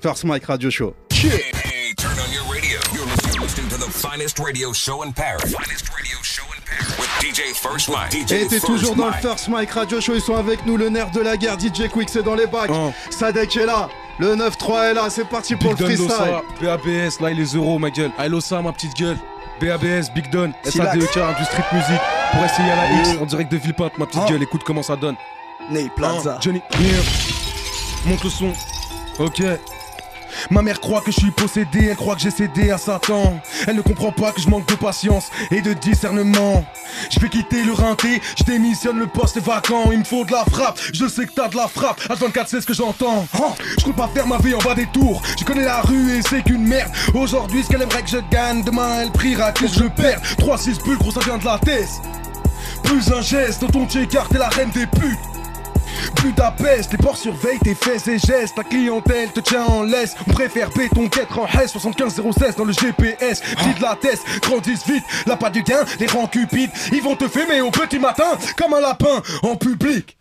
First Mike Radio Show. Hey, hey, turn on your radio. You're listening, to the finest radio show in Paris. Finest radio show in Paris. With DJ First Mike. DJ Et t'es toujours dans le. First Mike Radio Show, ils sont avec nous, le nerf de la guerre, DJ Quick c'est dans les bacs, Oh. Sadek est là, le 9-3 est là, c'est parti pour le freestyle. Losa, BABS, là il est euros ma gueule. I Losa ma petite gueule. BABS, Big Don. SADEK, du street music. Pour essayer à la X en direct de Villepinte, ma petite Oh. gueule. Écoute comment ça donne. Ney Plaza. Hein, Johnny. Monte le son. Ok. Ma mère croit que je suis possédé, elle croit que j'ai cédé à Satan. Elle ne comprend pas que je manque de patience et de discernement. Je vais quitter le rinté, je démissionne, le poste vacant. Il me faut de la frappe, je sais que t'as de la frappe. H24, c'est ce que j'entends. Oh, je compte pas faire ma vie en bas des tours. Je connais la rue et c'est qu'une merde. Aujourd'hui, ce qu'elle aimerait que je gagne, demain elle priera que je le perde. 3-6 bulles, gros, ça vient de la tête. Plus un geste, dans ton t'écartes t'es la reine des putes. Plus les ports surveillent tes fesses et gestes. Ta clientèle te tient en laisse. On préfère béton qu'être en S 75 dans le GPS. Dis de la tête, grandissent vite. Là pas du gain, les rangs cupides. Ils vont te fumer au petit matin comme un lapin en public.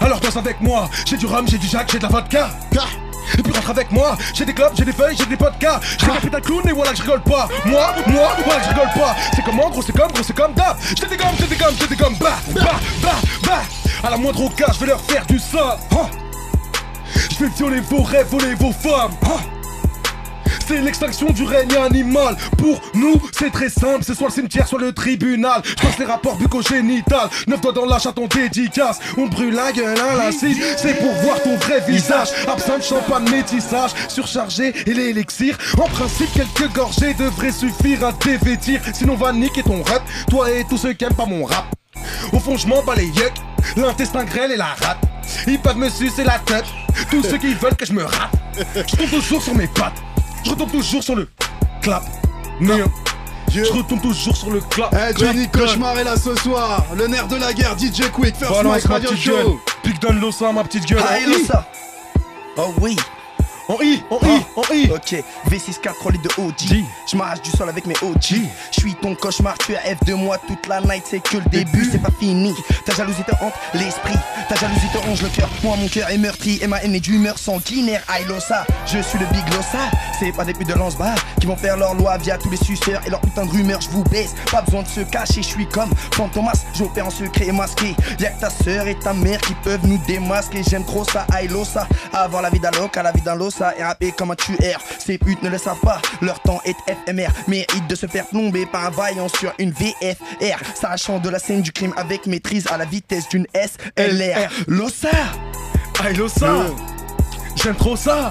Alors danse avec moi. J'ai du rhum, j'ai du jack, j'ai de la vodka. Et puis rentre avec moi, j'ai des clopes, j'ai des feuilles, j'ai des podcasts J'ai la pétale clown et voilà que je rigole pas Moi, moi, voilà que je rigole pas C'est comment gros c'est comme, gros c'est comme d'hab J'ai des gommes, j'ai des gommes, j'ai des gommes Bah, bah, bah, bah À la moindre occasion, je vais leur faire du sale Hein. Je vais violer vos rêves, voler vos femmes Hein. c'est l'extinction du règne animal. Pour nous, c'est très simple, c'est soit le cimetière, soit le tribunal. Je passe les rapports bucco-génital. Neuf doigts dans la chatte, on dédicace. On brûle la gueule à l'acide, c'est pour voir ton vrai visage. Absinthe, champagne, métissage, surchargé et l'élixir. En principe, quelques gorgées devraient suffire à dévêtir. Sinon, va niquer ton rap, toi et tous ceux qui aiment pas mon rap. Au fond, je m'en bats les yucks, l'intestin grêle et la rate. Ils peuvent me sucer la tête, tous ceux qui veulent que je me rate. Je tombe toujours sur mes pattes, je retombe toujours sur le clap. Néo. Je retombe toujours sur le clap. Eh Johnny Cauchemar est là ce soir, le nerf de la guerre, DJ Quick, First Mike Radio. Show. Big Don Losa, ma petite gueule. Ah, ça. Oh oui. En I, en I, en I. Ok, V64 3 litres de OG. Je m'arrache du sol avec mes OG. Je suis ton cauchemar, tu es F de moi toute la night, c'est que le début, c'est pas fini. Ta jalousie te hante l'esprit, ta jalousie te ronge le cœur. Moi, mon cœur est meurtri et ma haine est d'humeur sanguinaire. Aïe Losa, je suis le Big Losa. C'est pas des putes de lance-bar qui vont faire leur loi via tous les suceurs et leur putain de rumeurs. Je vous baisse, pas besoin de se cacher, je suis comme Fantomas. J'opère en secret et masqué. Y'a que ta sœur et ta mère qui peuvent nous démasquer. J'aime trop ça, aïe Losa. Avoir la vie d'un loca, la vie d'un Et rapper comme un tueur. Ces putes ne le savent pas, leur temps est éphémère. Mérite de se faire plomber par un vaillant sur une VFR. Sachant de la scène du crime avec maîtrise à la vitesse d'une SLR. Losa! Aïe Losa. J'aime trop ça.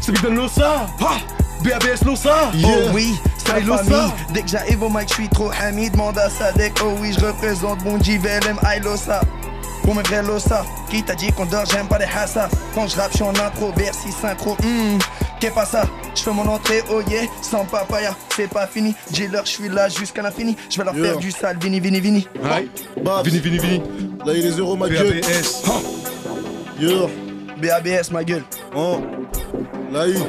C'est Big Don Losa. Ah, BABS Losa. Oh oui, c'est Aïe, famille. Dès que j'arrive au mic, je suis trop ami. Demande à Sadek. Oh oui, je représente mon JVLM. Aïe Losa. Pour mes vrais Losa. Qui t'a dit qu'on dort, j'aime pas les hassa. Quand je rappe, je suis en intro, Bercy, synchro. Hum, qu'est pas ça? Je fais mon entrée, oh yeah, sans papaya. C'est pas fini. Dealer, je suis là jusqu'à l'infini. Je vais leur Yeah. faire du sale, vini, vini, vini. Aïe. Babs, Vini, vini, vini. là il est zéro ma gueule. BABS. Yo, BABS, ma gueule. oh, là il.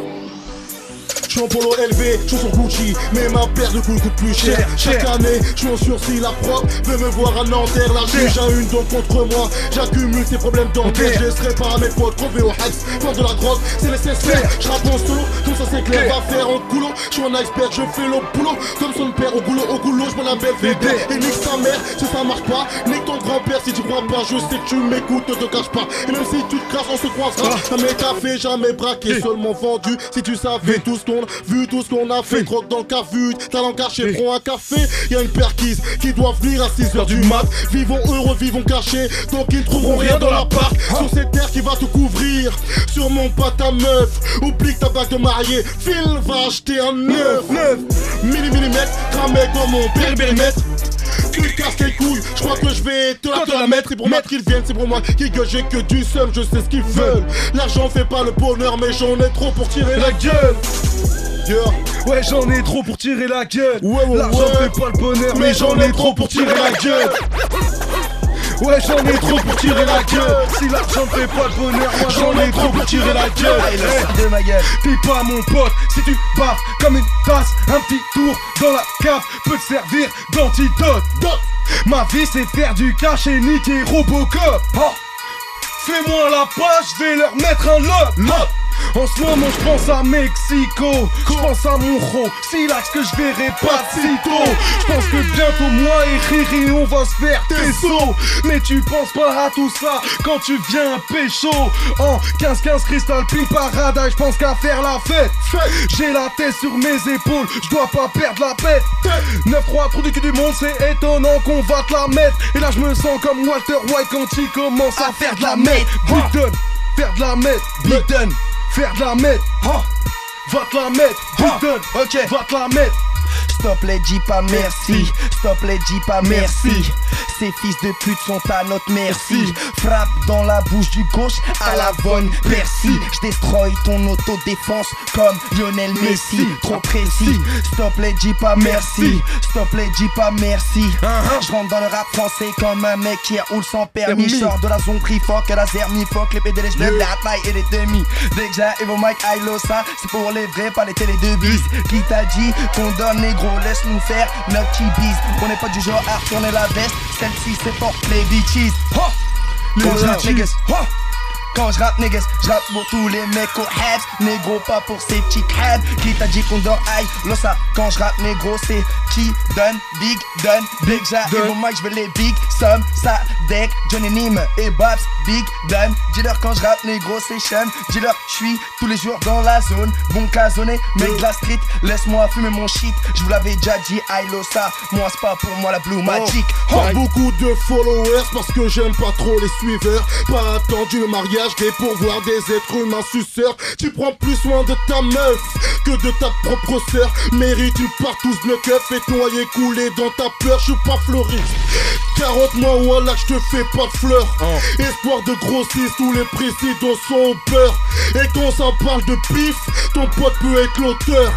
Je suis en polo élevé, sur Gucci, mais ma paire de couilles coûte plus cher. Chaque année, je suis en sursis, la propre veut me voir à Nanterre. La juge a une donc contre moi, j'accumule ces problèmes dentaires. Je laisserai pas à mes potes crever au Hex, vendre de la drogue, c'est nécessaire. Je rappe en solo, tout ça c'est clair, va faire en coulo. Je suis un expert, je fais le boulot, comme son père au goulot, au goulot, je la belle bébé. Et nique ta mère, si ça marche pas, nique ton grand-père si tu crois pas. Je sais que tu m'écoutes, ne te cache pas. Et même si tu te crasses, on se croisera. Jamais café, jamais braqué, seulement vendu. Si tu savais tout ce qu'on vu, tout ce qu'on a fait, drogue dans le café, talent caché, prends un café. Y a une perquise qui doit venir à 6h du mat. Vivons heureux, vivons cachés, donc ils ne trouveront rien dans l'appart. Sur cette terre qui va te couvrir, sur mon pas ta meuf. Oublie que ta bague de mariée, Phil va acheter un neuf. 9 millimètres, cramé comme mon périmètre. Tu casses les couilles, je crois que je vais te la, te la mettre. C'est pour moi qu'ils viennent, c'est pour moi qui gueule, j'ai que du seum, je sais ce qu'ils veulent. L'argent fait pas le bonheur, mais j'en ai trop pour tirer la gueule. Ouais, j'en ai trop pour tirer la gueule. Ouais, ouais, L'argent ouais. fait pas le bonheur, mais j'en ai trop pour tirer la gueule. Ouais, j'en ai trop pour tirer la gueule. Si l'argent fait pas le bonheur, moi j'en ai trop pour tirer la gueule. Aïe Hey. Losa, de ma gueule. T'es pas mon pote si tu baffes comme une tasse. Un petit tour dans la cave peut te servir d'antidote. Ma vie c'est faire du cash et niquer Robocop. Oh. Fais-moi la page, je vais leur mettre un lot. En ce moment, je pense à Mexico. Je pense à mon ro. C'est l'axe que je verrai pas de sitôt. Je pense que bientôt, moi et Riri, on va se faire tes sauts. Mais tu penses pas à tout ça quand tu viens pécho. En 15-15 Crystal Pink Paradise, je pense qu'à faire la fête. J'ai la tête sur mes épaules, je dois pas perdre la paix. 9-3, trou du cul du monde, c'est étonnant qu'on va te la mettre. Et là, je me sens comme Walter White quand il commence à, faire de la mette. Big faire de la mette. Big faire de la mette. Va te la mettre, Ok. va te la mettre. Stop les dis pas merci, stop les dis pas merci. Ces fils de pute sont à notre merci. Frappe dans la bouche du gauche à la bonne Percy. Je destroy ton autodéfense comme Lionel Messi. Trop précis, stop les dis pas merci, stop les dis pas merci. Je rentre dans le rap français comme un mec qui roule sans permis. Je sors de la zone fuck, la zermi fuck, les PD, les la taille et les demi. Dès que j'arrive au mic, I ça, c'est pour les vrais, pas les télé de bis. Qui t'a dit qu'on donne négro, laisse-nous faire notre petit bise. On n'est pas du genre à retourner la veste, celle-ci c'est pour les bitches. Quand je rappe niggas! Quand je rappe niggas, je pour tous les mecs au heads Négro pas pour ces petits crabs Qui t'a dit qu'on dort aïe Losa Quand je rappe négro c'est qui donne Big donne. Big j'arrive au mic je veux les big Some ça deck Johnny Nim et Babs Big donne Dis-leur quand je rappe négro c'est chum Dis-leur je suis tous les jours dans la zone Bon casonné mec de la street Laisse-moi fumer mon shit Je vous l'avais déjà dit aïe Losa Moi c'est pas pour moi la blue magic Oh. beaucoup de followers parce que j'aime pas trop les suiveurs. Pas attendu le mariage gay pour voir des êtres humains suceurs. Tu prends plus soin de ta meuf que de ta propre sœur. Mérite une partouze de keuf et noyer coulé dans ta peur. Je suis pas fleuriste. Carotte moi voilà je te fais pas de fleurs. Espoir de grossiste, tous les présidents sont au beurre. Et quand ça parle de pif, ton pote peut être l'auteur.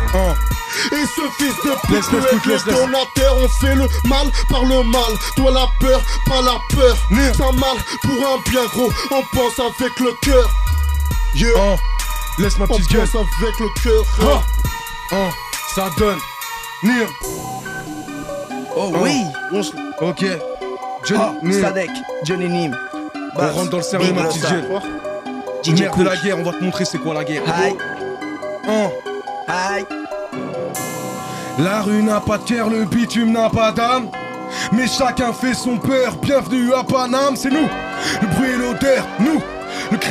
Et ce fils de pute peut être le donateur On fait le mal par le mal Toi la peur, pas la peur Nir. Ça mal pour un bien gros On pense avec le cœur Yeah. Oh, laisse ma On petite gueule. pense avec le cœur Oh, oh, ça donne. Nir, Oh oui On ok. Johnny, Oh, Nir, Sadek, Johnny Nim. on rentre dans le sérieux, Big ma petite. DJ Merde de la guerre, on va te montrer c'est quoi la guerre. Aïe, Oh. aïe. La rue n'a pas de cœur, le bitume n'a pas d'âme. Mais chacun fait son peur. Bienvenue à Paname, c'est nous. Le bruit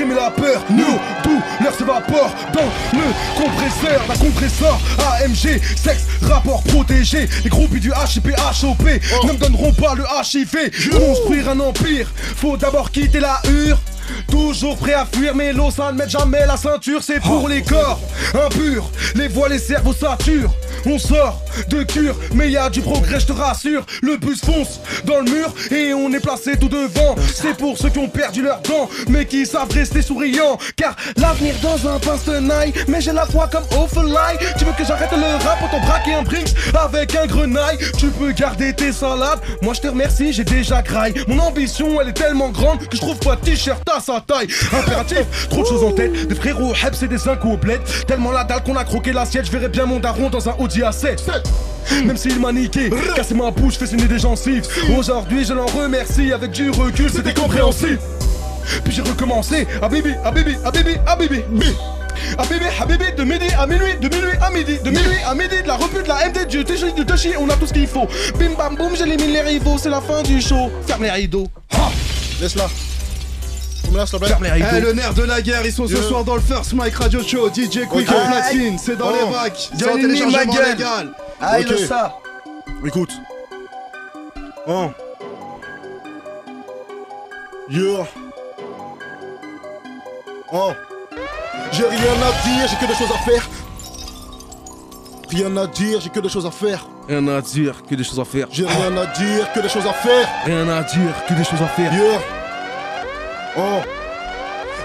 crime et la peur, nous. Tout l'air s'évapore dans le compresseur. La compresseur AMG, sexe, rapport protégé. Les groupes du HIP, HOP ne me donneront pas le HIV. Construire un empire, faut d'abord quitter la hure. Toujours prêt à fuir, mais l'eau ça ne met jamais la ceinture, c'est pour les corps impurs. Les voix, les cerveaux saturent. On sort de cure, mais y a du progrès, je te rassure. Le bus fonce dans le mur et on est placé tout devant. C'est pour ceux qui ont perdu leurs dents, mais qui savent rester souriants. Car l'avenir dans un pince tenaille, mais j'ai la foi comme Ophelai. Tu veux que j'arrête le rap pour t'en braquer un Brinks avec un grenaille Tu peux garder tes salades, moi je te remercie, j'ai déjà graille. Mon ambition elle est tellement grande que je trouve pas t-shirt à sa taille. Impératif, trop de choses en tête, des frérots Hebs et des bled. Tellement la dalle qu'on a croqué l'assiette, je verrais bien mon daron dans un Audi A7. Même s'il m'a niqué, cassé ma bouche, fait saigner des gencives. Aujourd'hui je l'en remercie, avec du recul c'était compréhensible. Puis j'ai recommencé, à bibi, à bibi, à bibi, à bibi. À bibi, à bibi, de midi à minuit, de minuit à midi, de minuit à midi, de la revue, de la MD, du Toshi, du Toshi, on a tout ce qu'il faut. Bim bam boum, j'élimine les rivaux, c'est la fin du show. Ferme les rideaux. Ha Laisse-la. Eh, le nerf de la guerre, ils sont ce soir dans le First Mike Radio Show. DJ Quick platine, c'est dans Oh. les bacs. C'est en téléchargement gueule. Ok. le ça. Écoute. Hein. Yeah. Hein. J'ai rien à dire, j'ai que des choses à faire. Rien à dire, j'ai que des choses à faire. Rien à dire, que des choses à faire. J'ai rien à dire, que des choses à faire. Rien à dire, que des choses à faire. Yeah. Oh.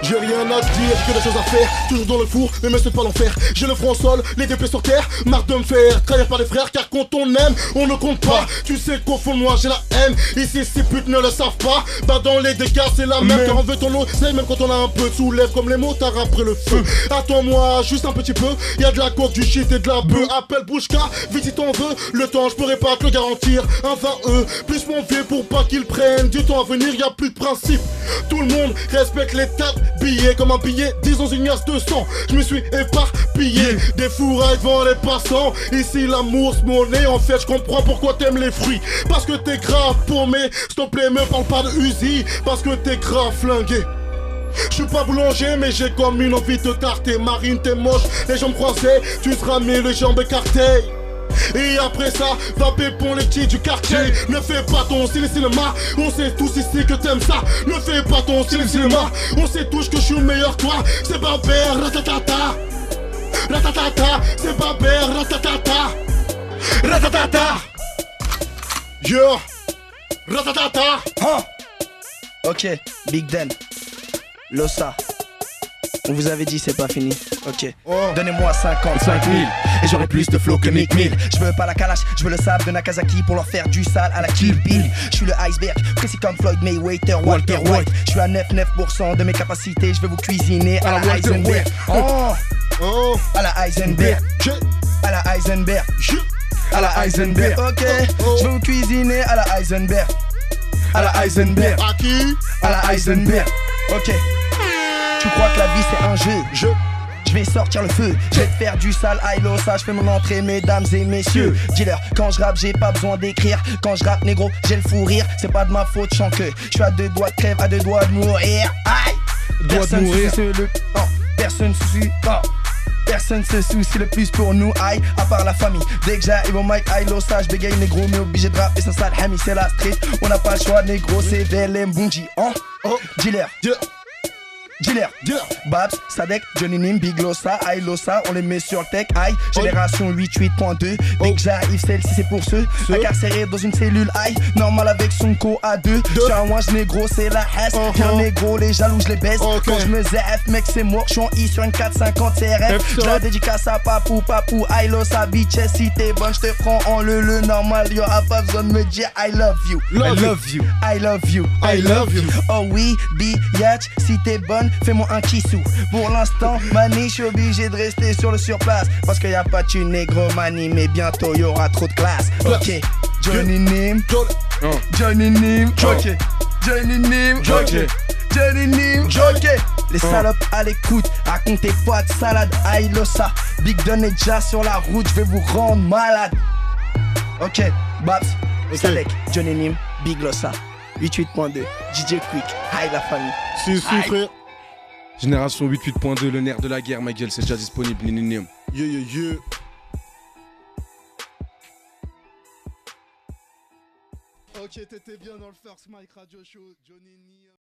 J'ai rien à dire, j'ai que des choses à faire. Toujours dans le four, mais me c'est pas l'enfer. J'ai le front au sol, les deux pieds sur terre. Marre de me faire trahir par les frères, car quand on aime, on ne compte pas. Tu sais qu'au fond de moi, j'ai la haine. Ici, ces putes ne le savent pas. Bah, dans les dégâts, c'est la même. Car on veut ton eau, c'est même quand on a un peu de soulève comme les motards après le feu. Attends-moi, juste un petit peu. Y a de la coke, du shit et de la bœuf. Appelle Bouchka, vite si t'en veux. Le temps, je pourrais pas te le garantir. Un 20 E, plus mon vieux pour pas qu'ils prennent du temps à venir. Y a plus de principe. Tout le monde respecte les tables billet comme un billet, disons une liasse de sang. Je me suis éparpillé, des fourrailles devant les passants. Ici l'amour se monnaie, en fait je comprends pourquoi t'aimes les fruits. Parce que t'es grave paumé, s'il te plaît me parle pas de Uzi, parce que t'es grave flingué. Je suis pas boulanger, mais j'ai comme une envie de tarter. Marine, t'es moche, les jambes croisées, tu seras mis les jambes écartées. Et après ça, va pépon les petits du quartier. Ne fais pas ton style cinéma, on sait tous ici que t'aimes ça. Ne fais pas ton style cinéma, on sait tous que je suis le meilleur toi. C'est Babert, ratatata. Ratatata, c'est Babert, ratatata. Ratatata. Yo, ratatata. Ok, Big Dan, Losa. On vous avait dit c'est pas fini. Ok. Donnez-moi 55 000 et j'aurai plus de flow que Mick Mill. Je veux pas la calache, je veux le sable de Nakazaki pour leur faire du sale à la Kill Bill. Je suis le iceberg, précis comme Floyd Mayweather, Walter White. Je suis à 99% de mes capacités, je vais vous cuisiner à la Heisenberg. Oh, Oh, à la Heisenberg. je, À la Heisenberg. je. À la Heisenberg. Ok, je vais vous cuisiner à la Heisenberg. À la Heisenberg. À qui? À la Heisenberg. Ok. Tu crois que la vie c'est un jeu? Je? Je vais sortir le feu, je vais te faire du sale Hilo, ça je fais mon entrée mesdames et messieurs. Dealer, quand je rappe j'ai pas besoin d'écrire. Quand je rappe négro j'ai le fou rire. C'est pas de ma faute, sens que Je suis à deux doigts de crève, à deux doigts de mourir. Aïe! De Personne mourir. se soucie le... oh, Personne se soucie oh. Personne se soucie le plus pour nous, aïe, à part la famille. Dès que j'arrive au mic, Hilo, ça je bégaye négro, mais obligé de rapper, ça sale, Hami, c'est la street. On n'a pas le choix, négro, c'est VLM, Bungie, hein? Oh, Dealer, dealer, dealer. Babs, Sadek, Johnny Nim, Big Lossa, I Lossa, on les met sur tech, aïe, génération 88.2. Dès Oh. que j'arrive, celle-ci c'est pour ceux incarcérés dans une cellule, aïe, normal avec son co à deux. J'suis un ouange négro, c'est la hesse. Uh-huh. Bien négro, les jaloux, je les baisse. Quand je me ZF, mec, c'est mort, j'suis en I sur une 450 CRF. J'la dédicace à papou, papou, I Lossa, bitch, si t'es bonne, j'te prends en le le normal, y'aura pas besoin de me dire I love you. Love I you. love you. I love you. I love you. Oh oui, biatch, si t'es bonne, fais-moi un kissou. Pour l'instant, mani, je suis obligé de rester sur le surplace. Parce qu'il y a pas de négro mani, mais bientôt y aura trop de classe. Ok, Johnny Nim, Johnny. Johnny Nim, Oh. ok. Johnny Nim, ok. Johnny Nim, ok. Les salopes à l'écoute, racontez pas de salade, aïe ça. Big Don est déjà sur la route, je vais vous rendre malade. Ok, Babs, Ok. Sadek, Johnny Nim, Big Lossa, 88.2, DJ Quick, hi la famille. Si, si, frère. Génération 88.2, le nerf de la guerre, ma gueule, c'est déjà disponible. Ninium. Yeah, yeah, yeah. Ok, t'étais bien dans le First Mike Radio Show, Johnny.